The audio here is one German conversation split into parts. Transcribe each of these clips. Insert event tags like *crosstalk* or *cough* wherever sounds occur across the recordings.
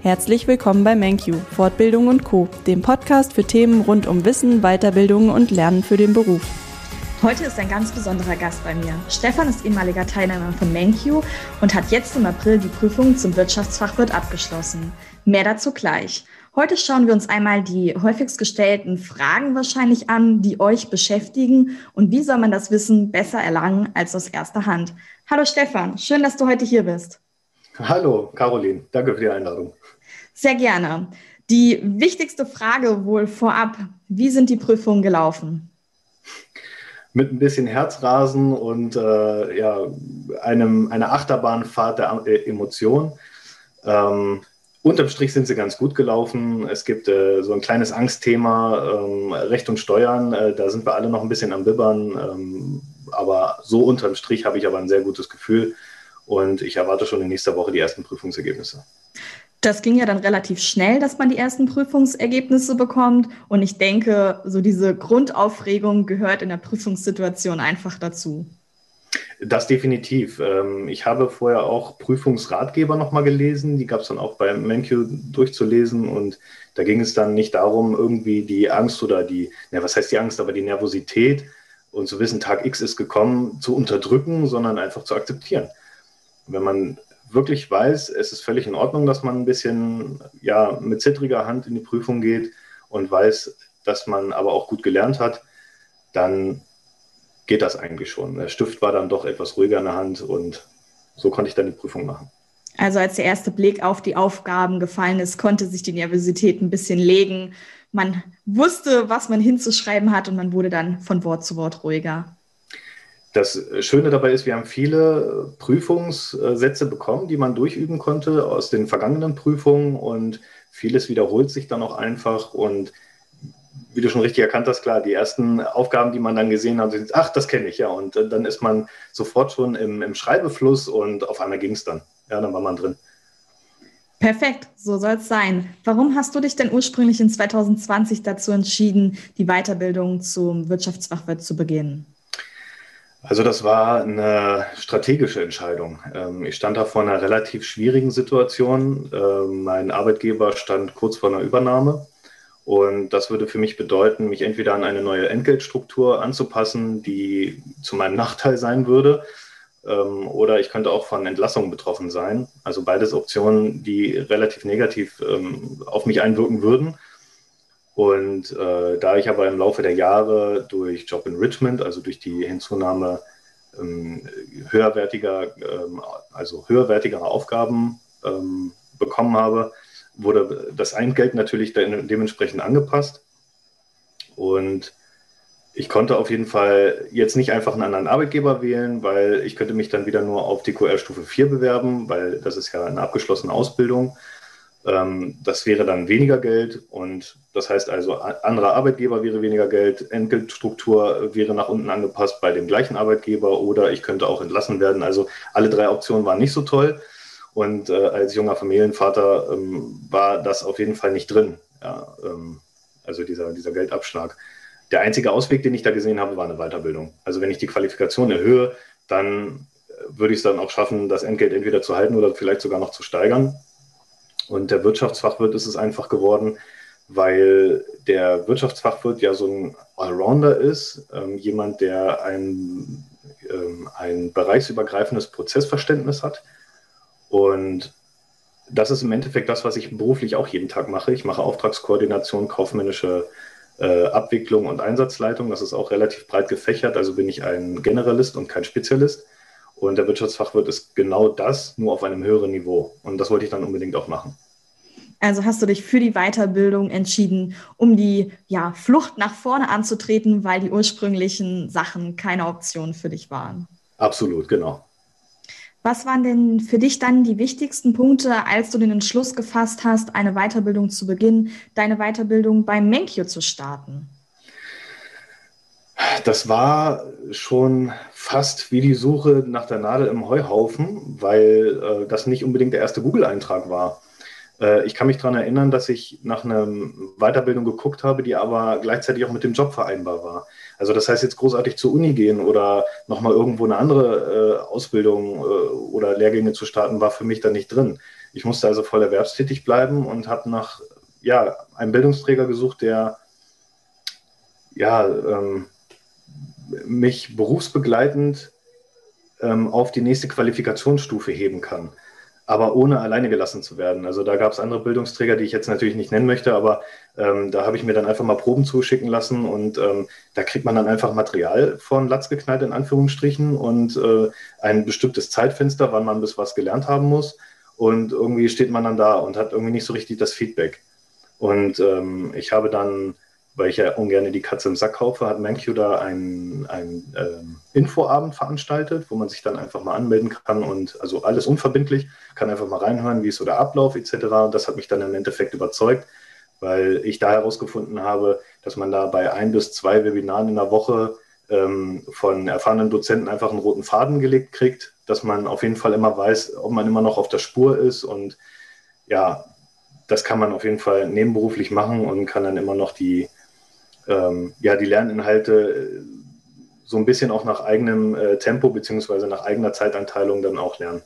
Herzlich willkommen bei MenQ, Fortbildung und Co., dem Podcast für Themen rund um Wissen, Weiterbildung und Lernen für den Beruf. Heute ist ein ganz besonderer Gast bei mir. Stefan ist ehemaliger Teilnehmer von MenQ und hat jetzt im April die Prüfung zum Wirtschaftsfachwirt abgeschlossen. Mehr dazu gleich. Heute schauen wir uns einmal die häufigst gestellten Fragen wahrscheinlich an, die euch beschäftigen und wie soll man das Wissen besser erlangen als aus erster Hand. Hallo Stefan, schön, dass du heute hier bist. Hallo Caroline, danke für die Einladung. Sehr gerne. Die wichtigste Frage wohl vorab, wie sind die Prüfungen gelaufen? Mit ein bisschen Herzrasen und äh, ja, einem, einer Achterbahnfahrt der äh, Emotionen. Ähm, unterm Strich sind sie ganz gut gelaufen. Es gibt äh, so ein kleines Angstthema, ähm, Recht und Steuern. Äh, da sind wir alle noch ein bisschen am Bibbern. Ähm, aber so unterm Strich habe ich aber ein sehr gutes Gefühl. Und ich erwarte schon in nächster Woche die ersten Prüfungsergebnisse. Das ging ja dann relativ schnell, dass man die ersten Prüfungsergebnisse bekommt. Und ich denke, so diese Grundaufregung gehört in der Prüfungssituation einfach dazu. Das definitiv. Ähm, ich habe vorher auch Prüfungsratgeber nochmal gelesen. Die gab es dann auch bei MenQ durchzulesen. Und da ging es dann nicht darum, irgendwie die Angst oder die, na, was heißt die Angst, aber die Nervosität und zu wissen, Tag X ist gekommen, zu unterdrücken, sondern einfach zu akzeptieren. Wenn man wirklich weiß, es ist völlig in Ordnung, dass man ein bisschen ja, mit zittriger Hand in die Prüfung geht und weiß, dass man aber auch gut gelernt hat, dann geht das eigentlich schon. Der Stift war dann doch etwas ruhiger in der Hand und so konnte ich dann die Prüfung machen. Also als der erste Blick auf die Aufgaben gefallen ist, konnte sich die Nervosität ein bisschen legen. Man wusste, was man hinzuschreiben hat und man wurde dann von Wort zu Wort ruhiger. Das Schöne dabei ist, wir haben viele Prüfungssätze bekommen, die man durchüben konnte aus den vergangenen Prüfungen und vieles wiederholt sich dann auch einfach und wie du schon richtig erkannt hast, klar, die ersten Aufgaben, die man dann gesehen hat, sind, ach, das kenne ich, ja. Und dann ist man sofort schon im, im Schreibefluss und auf einmal ging es dann. Ja, dann war man drin. Perfekt, so soll es sein. Warum hast du dich denn ursprünglich in 2020 dazu entschieden, die Weiterbildung zum Wirtschaftsfachwirt zu beginnen? Also das war eine strategische Entscheidung. Ähm, ich stand da vor einer relativ schwierigen Situation. Ähm, mein Arbeitgeber stand kurz vor einer Übernahme. Und das würde für mich bedeuten, mich entweder an eine neue Entgeltstruktur anzupassen, die zu meinem Nachteil sein würde, ähm, oder ich könnte auch von Entlassungen betroffen sein. Also beides Optionen, die relativ negativ auf mich einwirken würden. Und äh, da ich aber im Laufe der Jahre durch Job Enrichment, also durch die Hinzunahme ähm, höherwertiger, ähm, also höherwertigere Aufgaben ähm, bekommen habe, wurde das Eingeld natürlich de dementsprechend angepasst. Und ich konnte auf jeden Fall jetzt nicht einfach einen anderen Arbeitgeber wählen, weil ich könnte mich dann wieder nur auf die QR-Stufe 4 bewerben, weil das ist ja eine abgeschlossene Ausbildung. Ähm, das wäre dann weniger Geld und das heißt also, anderer Arbeitgeber wäre weniger Geld, Entgeltstruktur wäre nach unten angepasst bei dem gleichen Arbeitgeber oder ich könnte auch entlassen werden. Also alle drei Optionen waren nicht so toll. Und äh, als junger Familienvater ähm, war das auf jeden Fall nicht drin. Ja, ähm, also dieser, dieser Geldabschlag. Der einzige Ausweg, den ich da gesehen habe, war eine Weiterbildung. Also wenn ich die Qualifikation erhöhe, dann äh, würde ich es dann auch schaffen, das Entgelt entweder zu halten oder vielleicht sogar noch zu steigern. Und der Wirtschaftsfachwirt ist es einfach geworden, weil der Wirtschaftsfachwirt ja so ein Allrounder ist, ähm, jemand, der ein, ähm, ein bereichsübergreifendes Prozessverständnis hat. Und das ist im Endeffekt das, was ich beruflich auch jeden Tag mache. Ich mache Auftragskoordination, kaufmännische äh, Abwicklung und Einsatzleitung. Das ist auch relativ breit gefächert. Also bin ich ein Generalist und kein Spezialist. Und der Wirtschaftsfachwirt ist genau das, nur auf einem höheren Niveau. Und das wollte ich dann unbedingt auch machen. Also hast du dich für die Weiterbildung entschieden, um die ja, Flucht nach vorne anzutreten, weil die ursprünglichen Sachen keine Option für dich waren. Absolut, genau. Was waren denn für dich dann die wichtigsten Punkte, als du den Entschluss gefasst hast, eine Weiterbildung zu beginnen, deine Weiterbildung beim Menkyo zu starten? Das war schon fast wie die Suche nach der Nadel im Heuhaufen, weil äh, das nicht unbedingt der erste Google-Eintrag war. Äh, ich kann mich daran erinnern, dass ich nach einer Weiterbildung geguckt habe, die aber gleichzeitig auch mit dem Job vereinbar war. Also das heißt jetzt großartig zur Uni gehen oder nochmal irgendwo eine andere äh, Ausbildung äh, oder Lehrgänge zu starten, war für mich da nicht drin. Ich musste also voll erwerbstätig bleiben und habe nach ja, einem Bildungsträger gesucht, der ja, ähm, mich berufsbegleitend ähm, auf die nächste Qualifikationsstufe heben kann aber ohne alleine gelassen zu werden. Also da gab es andere Bildungsträger, die ich jetzt natürlich nicht nennen möchte, aber ähm, da habe ich mir dann einfach mal Proben zuschicken lassen und ähm, da kriegt man dann einfach Material von Latz geknallt in Anführungsstrichen und äh, ein bestimmtes Zeitfenster, wann man bis was gelernt haben muss und irgendwie steht man dann da und hat irgendwie nicht so richtig das Feedback. Und ähm, ich habe dann weil ich ja ungern die Katze im Sack kaufe, hat ManQ da einen, einen ähm, Infoabend veranstaltet, wo man sich dann einfach mal anmelden kann und also alles unverbindlich, kann einfach mal reinhören, wie ist so der Ablauf etc. Und das hat mich dann im Endeffekt überzeugt, weil ich da herausgefunden habe, dass man da bei ein bis zwei Webinaren in der Woche ähm, von erfahrenen Dozenten einfach einen roten Faden gelegt kriegt, dass man auf jeden Fall immer weiß, ob man immer noch auf der Spur ist und ja, das kann man auf jeden Fall nebenberuflich machen und kann dann immer noch die, ähm, ja, die Lerninhalte äh, so ein bisschen auch nach eigenem äh, Tempo beziehungsweise nach eigener Zeiteinteilung dann auch lernen.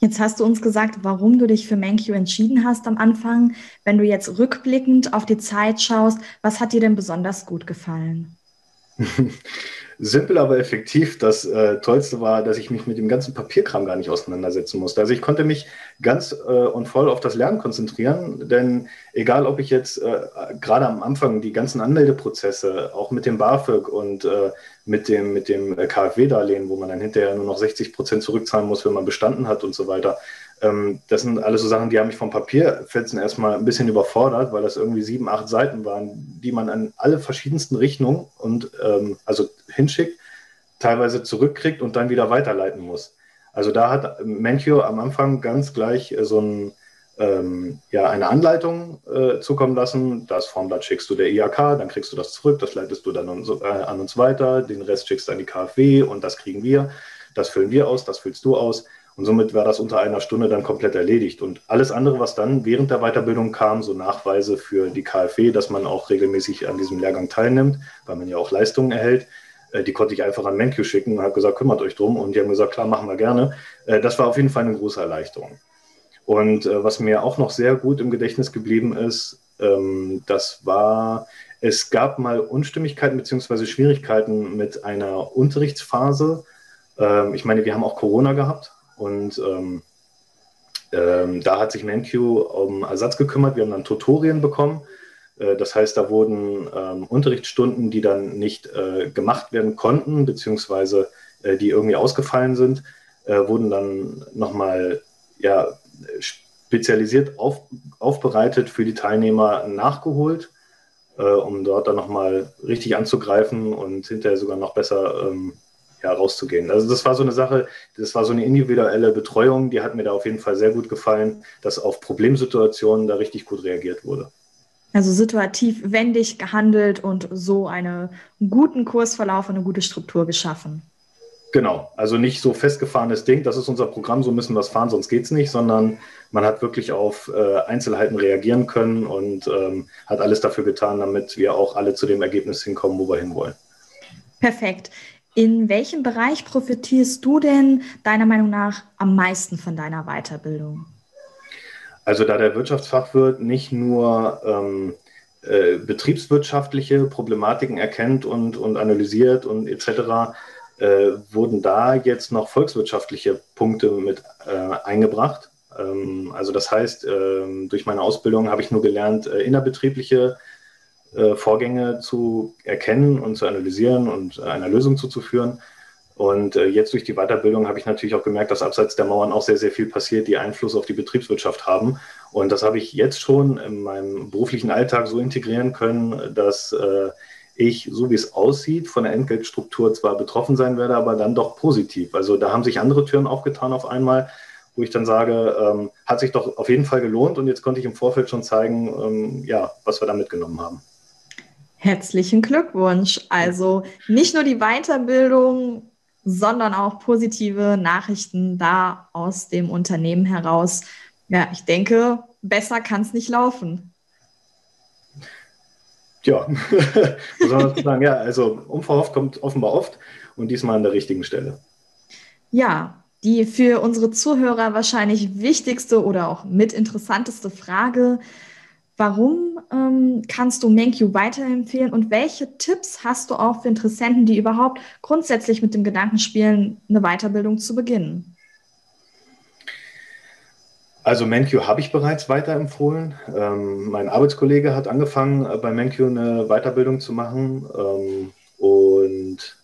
Jetzt hast du uns gesagt, warum du dich für MenQ entschieden hast am Anfang. Wenn du jetzt rückblickend auf die Zeit schaust, was hat dir denn besonders gut gefallen? *laughs* simpel, aber effektiv. Das äh, Tollste war, dass ich mich mit dem ganzen Papierkram gar nicht auseinandersetzen musste. Also ich konnte mich ganz äh, und voll auf das Lernen konzentrieren, denn egal, ob ich jetzt äh, gerade am Anfang die ganzen Anmeldeprozesse, auch mit dem BAföG und äh, mit dem, mit dem KfW-Darlehen, wo man dann hinterher nur noch 60 Prozent zurückzahlen muss, wenn man bestanden hat und so weiter, ähm, das sind alles so Sachen, die haben mich vom Papierfetzen erstmal ein bisschen überfordert, weil das irgendwie sieben, acht Seiten waren, die man an alle verschiedensten Richtungen und ähm, also hinschickt, teilweise zurückkriegt und dann wieder weiterleiten muss. Also da hat Menchio am Anfang ganz gleich äh, so ein, ähm, ja, eine Anleitung äh, zukommen lassen. Das Formblatt schickst du der IAK, dann kriegst du das zurück, das leitest du dann uns, äh, an uns weiter, den Rest schickst du an die KfW und das kriegen wir. Das füllen wir aus, das füllst du aus. Und somit war das unter einer Stunde dann komplett erledigt. Und alles andere, was dann während der Weiterbildung kam, so Nachweise für die KfW, dass man auch regelmäßig an diesem Lehrgang teilnimmt, weil man ja auch Leistungen erhält, äh, die konnte ich einfach an MenQ schicken und habe gesagt, kümmert euch drum. Und die haben gesagt, klar, machen wir gerne. Äh, das war auf jeden Fall eine große Erleichterung. Und äh, was mir auch noch sehr gut im Gedächtnis geblieben ist, ähm, das war, es gab mal Unstimmigkeiten bzw. Schwierigkeiten mit einer Unterrichtsphase. Ähm, ich meine, wir haben auch Corona gehabt und ähm, ähm, da hat sich MenQ um Ersatz gekümmert. Wir haben dann Tutorien bekommen. Äh, das heißt, da wurden ähm, Unterrichtsstunden, die dann nicht äh, gemacht werden konnten, beziehungsweise äh, die irgendwie ausgefallen sind, äh, wurden dann nochmal ja, spezialisiert auf, aufbereitet für die Teilnehmer nachgeholt, äh, um dort dann nochmal richtig anzugreifen und hinterher sogar noch besser ähm, ja, rauszugehen. Also das war so eine Sache, das war so eine individuelle Betreuung, die hat mir da auf jeden Fall sehr gut gefallen, dass auf Problemsituationen da richtig gut reagiert wurde. Also situativ wendig gehandelt und so einen guten Kursverlauf und eine gute Struktur geschaffen. Genau, also nicht so festgefahrenes Ding, das ist unser Programm, so müssen wir es fahren, sonst geht es nicht, sondern man hat wirklich auf äh, Einzelheiten reagieren können und ähm, hat alles dafür getan, damit wir auch alle zu dem Ergebnis hinkommen, wo wir hinwollen. Perfekt. In welchem Bereich profitierst du denn deiner Meinung nach am meisten von deiner Weiterbildung? Also da der Wirtschaftsfachwirt nicht nur ähm, äh, betriebswirtschaftliche Problematiken erkennt und, und analysiert und etc., äh, wurden da jetzt noch volkswirtschaftliche Punkte mit äh, eingebracht. Ähm, also das heißt, ähm, durch meine Ausbildung habe ich nur gelernt, äh, innerbetriebliche äh, Vorgänge zu erkennen und zu analysieren und äh, einer Lösung zuzuführen. Und äh, jetzt durch die Weiterbildung habe ich natürlich auch gemerkt, dass abseits der Mauern auch sehr, sehr viel passiert, die Einfluss auf die Betriebswirtschaft haben. Und das habe ich jetzt schon in meinem beruflichen Alltag so integrieren können, dass ich, so wie es aussieht, von der Entgeltstruktur zwar betroffen sein werde, aber dann doch positiv. Also da haben sich andere Türen aufgetan auf einmal, wo ich dann sage, ähm, hat sich doch auf jeden Fall gelohnt und jetzt konnte ich im Vorfeld schon zeigen, ähm, ja, was wir da mitgenommen haben. Herzlichen Glückwunsch. Also nicht nur die Weiterbildung, sondern auch positive Nachrichten da aus dem Unternehmen heraus. Ja, ich denke, besser kann es nicht laufen. Ja, *laughs* muss man sagen. Ja, also unverhofft kommt offenbar oft und diesmal an der richtigen Stelle. Ja, Die für unsere Zuhörer wahrscheinlich wichtigste oder auch mitinteressanteste Frage, warum ähm, kannst du MenQ weiterempfehlen und welche Tipps hast du auch für Interessenten, die überhaupt grundsätzlich mit dem Gedanken spielen, eine Weiterbildung zu beginnen? Also MenQ habe ich bereits weiterempfohlen. Ähm, mein Arbeitskollege hat angefangen, äh, bei MenQ eine Weiterbildung zu machen. Ähm, und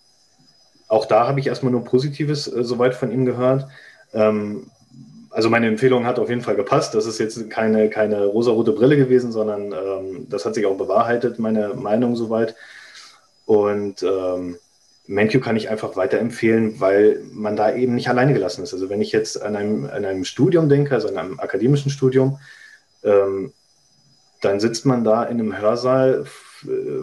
auch da habe ich erstmal nur Positives äh, soweit von ihm gehört. Ähm, also meine Empfehlung hat auf jeden Fall gepasst. Das ist jetzt keine, keine rosarote Brille gewesen, sondern ähm, das hat sich auch bewahrheitet, meine Meinung soweit. Und ähm, MenQ kann ich einfach weiterempfehlen, weil man da eben nicht alleine gelassen ist. Also wenn ich jetzt an einem, an einem Studium denke, also an einem akademischen Studium, ähm, dann sitzt man da in einem Hörsaal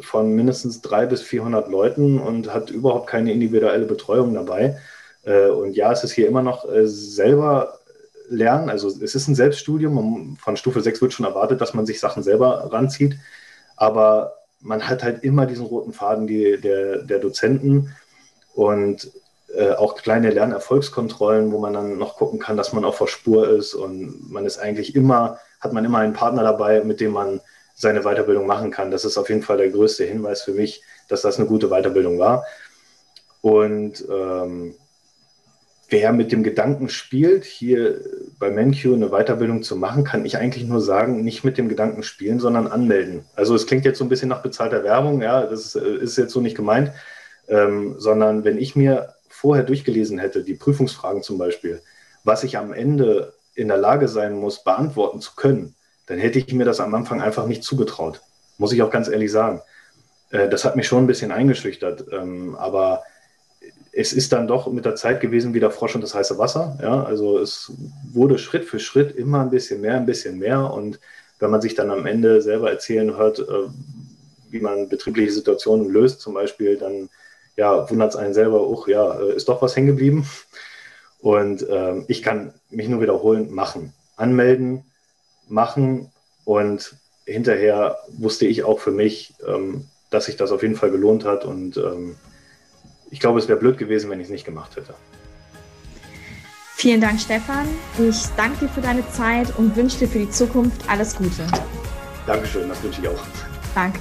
von mindestens drei bis 400 Leuten und hat überhaupt keine individuelle Betreuung dabei. Äh, und ja, es ist hier immer noch äh, selber lernen. Also es ist ein Selbststudium. Von Stufe 6 wird schon erwartet, dass man sich Sachen selber ranzieht. Aber man hat halt immer diesen roten Faden die, der, der Dozenten und äh, auch kleine Lernerfolgskontrollen, wo man dann noch gucken kann, dass man auf der Spur ist und man ist eigentlich immer, hat man immer einen Partner dabei, mit dem man seine Weiterbildung machen kann. Das ist auf jeden Fall der größte Hinweis für mich, dass das eine gute Weiterbildung war. Und ähm, wer mit dem Gedanken spielt, hier bei MenQ eine Weiterbildung zu machen, kann ich eigentlich nur sagen, nicht mit dem Gedanken spielen, sondern anmelden. Also es klingt jetzt so ein bisschen nach bezahlter Werbung, ja, das ist, äh, ist jetzt so nicht gemeint, ähm, sondern wenn ich mir vorher durchgelesen hätte, die Prüfungsfragen zum Beispiel, was ich am Ende in der Lage sein muss, beantworten zu können, dann hätte ich mir das am Anfang einfach nicht zugetraut. Muss ich auch ganz ehrlich sagen. Äh, das hat mich schon ein bisschen eingeschüchtert. Ähm, aber es ist dann doch mit der Zeit gewesen wie der Frosch und das heiße Wasser. Ja, also es wurde Schritt für Schritt immer ein bisschen mehr, ein bisschen mehr. Und wenn man sich dann am Ende selber erzählen hört, äh, wie man betriebliche Situationen löst, zum Beispiel, dann ja, wundert es einen selber, oh ja, äh, ist doch was hängen geblieben. Und äh, ich kann mich nur wiederholen, machen. Anmelden, machen und hinterher wusste ich auch für mich, ähm, dass sich das auf jeden Fall gelohnt hat und ähm, ich glaube, es wäre blöd gewesen, wenn ich es nicht gemacht hätte. Vielen Dank, Stefan. Ich danke dir für deine Zeit und wünsche dir für die Zukunft alles Gute. Dankeschön, das wünsche ich auch. Danke.